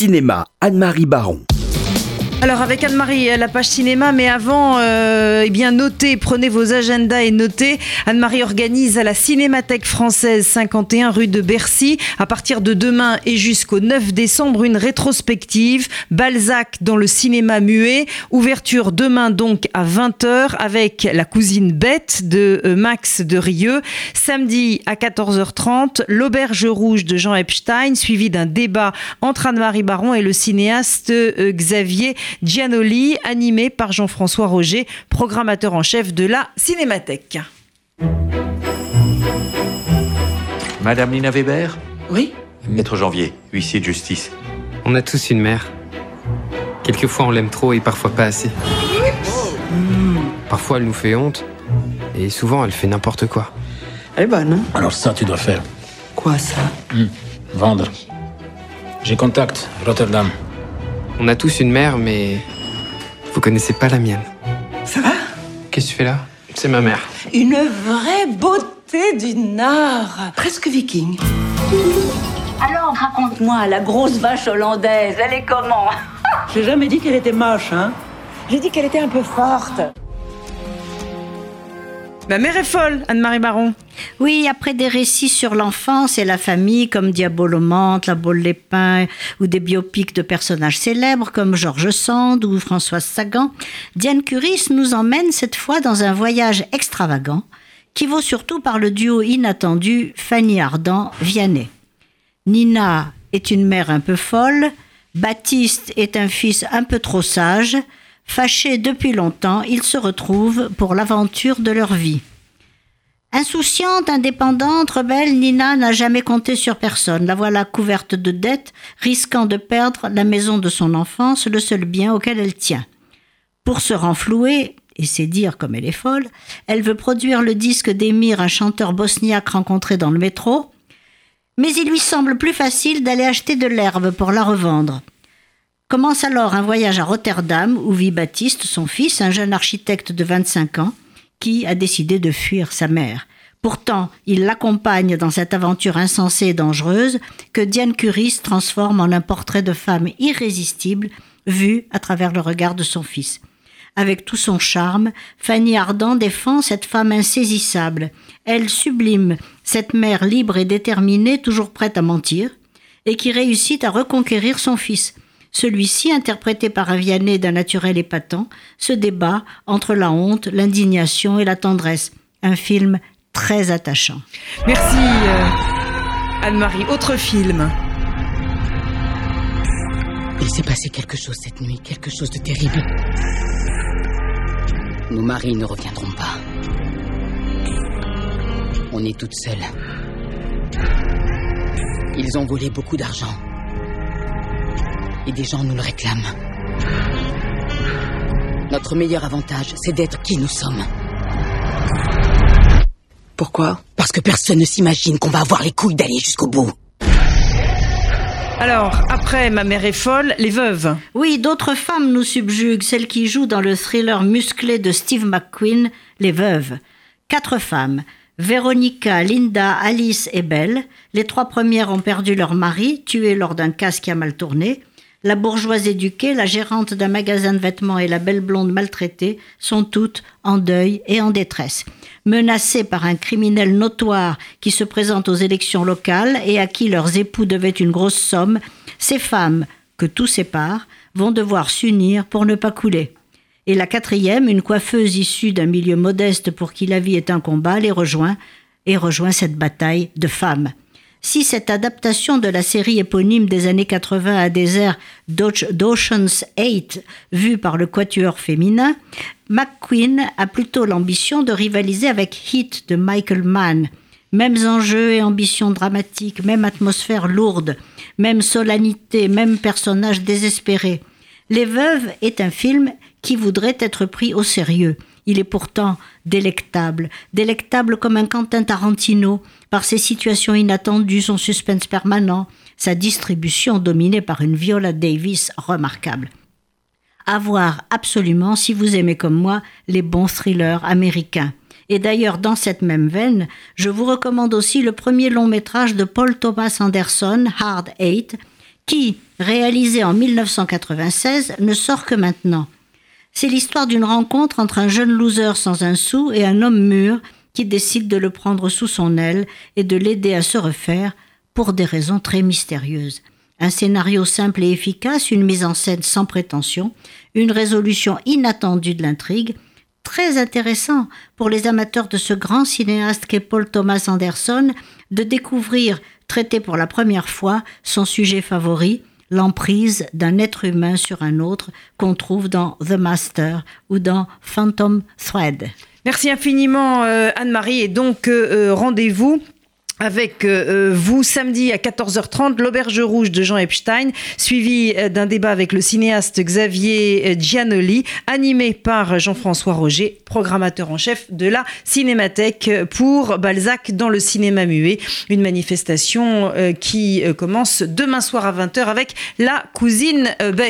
cinéma, Anne-Marie Baron. Alors avec Anne-Marie, la page cinéma, mais avant, euh, eh bien notez, prenez vos agendas et notez. Anne-Marie organise à la Cinémathèque française 51 rue de Bercy, à partir de demain et jusqu'au 9 décembre, une rétrospective Balzac dans le cinéma muet. Ouverture demain donc à 20h avec la cousine Bête de euh, Max de Rieux. Samedi à 14h30, l'auberge rouge de Jean Epstein, suivi d'un débat entre Anne-Marie Baron et le cinéaste euh, Xavier Gianoli, animé par Jean-François Roger, programmateur en chef de la Cinémathèque. Madame Lina Weber Oui Maître Janvier, huissier de justice. On a tous une mère. Quelquefois on l'aime trop et parfois pas assez. Parfois elle nous fait honte et souvent elle fait n'importe quoi. Elle est bonne, hein Alors ça, tu dois faire. Quoi, ça? Vendre. J'ai contact, Rotterdam. On a tous une mère mais vous connaissez pas la mienne. Ça va? Qu'est-ce que tu fais là? C'est ma mère. Une vraie beauté du Nord. Presque viking. Alors, raconte-moi, la grosse vache hollandaise, elle est comment? J'ai jamais dit qu'elle était moche, hein J'ai dit qu'elle était un peu forte. Ma mère est folle, Anne-Marie Baron. Oui, après des récits sur l'enfance et la famille comme Diabolomante, La Bolle Lépin ou des biopics de personnages célèbres comme Georges Sand ou Françoise Sagan, Diane Curis nous emmène cette fois dans un voyage extravagant qui vaut surtout par le duo inattendu Fanny Ardant-Vianney. Nina est une mère un peu folle, Baptiste est un fils un peu trop sage, Fâchés depuis longtemps, ils se retrouvent pour l'aventure de leur vie. Insouciante, indépendante, rebelle, Nina n'a jamais compté sur personne. La voilà couverte de dettes, risquant de perdre la maison de son enfance, le seul bien auquel elle tient. Pour se renflouer, et c'est dire comme elle est folle, elle veut produire le disque d'Emir, un chanteur bosniaque rencontré dans le métro, mais il lui semble plus facile d'aller acheter de l'herbe pour la revendre. Commence alors un voyage à Rotterdam où vit Baptiste, son fils, un jeune architecte de 25 ans, qui a décidé de fuir sa mère. Pourtant, il l'accompagne dans cette aventure insensée et dangereuse que Diane Curis transforme en un portrait de femme irrésistible vu à travers le regard de son fils. Avec tout son charme, Fanny Ardant défend cette femme insaisissable. Elle sublime cette mère libre et déterminée, toujours prête à mentir, et qui réussit à reconquérir son fils. Celui-ci, interprété par un Vianney d'un naturel épatant, se débat entre la honte, l'indignation et la tendresse. Un film très attachant. Merci euh, Anne-Marie. Autre film. Il s'est passé quelque chose cette nuit, quelque chose de terrible. Nos maris ne reviendront pas. On est toutes seules. Ils ont volé beaucoup d'argent. Et des gens nous le réclament. Notre meilleur avantage, c'est d'être qui nous sommes. Pourquoi Parce que personne ne s'imagine qu'on va avoir les couilles d'aller jusqu'au bout. Alors, après Ma mère est folle, Les Veuves. Oui, d'autres femmes nous subjuguent, celles qui jouent dans le thriller musclé de Steve McQueen, Les Veuves. Quatre femmes. Véronica, Linda, Alice et Belle. Les trois premières ont perdu leur mari, tué lors d'un casse qui a mal tourné. La bourgeoise éduquée, la gérante d'un magasin de vêtements et la belle blonde maltraitée sont toutes en deuil et en détresse. Menacées par un criminel notoire qui se présente aux élections locales et à qui leurs époux devaient une grosse somme, ces femmes, que tout sépare, vont devoir s'unir pour ne pas couler. Et la quatrième, une coiffeuse issue d'un milieu modeste pour qui la vie est un combat, les rejoint et rejoint cette bataille de femmes. Si cette adaptation de la série éponyme des années 80 a des airs d'Ocean's 8 vus par le quatuor féminin, McQueen a plutôt l'ambition de rivaliser avec Heat de Michael Mann. Mêmes enjeux et ambitions dramatiques, même atmosphère lourde, même solennité, même personnage désespéré. Les Veuves est un film qui voudrait être pris au sérieux. Il est pourtant délectable, délectable comme un Quentin Tarantino, par ses situations inattendues, son suspense permanent, sa distribution dominée par une Viola Davis remarquable. À voir absolument si vous aimez comme moi les bons thrillers américains. Et d'ailleurs, dans cette même veine, je vous recommande aussi le premier long métrage de Paul Thomas Anderson, Hard Eight, qui, réalisé en 1996, ne sort que maintenant. C'est l'histoire d'une rencontre entre un jeune loser sans un sou et un homme mûr qui décide de le prendre sous son aile et de l'aider à se refaire pour des raisons très mystérieuses. Un scénario simple et efficace, une mise en scène sans prétention, une résolution inattendue de l'intrigue, très intéressant pour les amateurs de ce grand cinéaste qu'est Paul Thomas Anderson de découvrir, traité pour la première fois, son sujet favori, l'emprise d'un être humain sur un autre qu'on trouve dans The Master ou dans Phantom Thread. Merci infiniment euh, Anne-Marie et donc euh, euh, rendez-vous avec euh, vous samedi à 14h30, l'Auberge Rouge de Jean Epstein, suivi euh, d'un débat avec le cinéaste Xavier euh, Giannoli, animé par Jean-François Roger, programmateur en chef de la Cinémathèque pour Balzac dans le cinéma muet. Une manifestation qui commence demain soir à 20h avec la cousine Bête.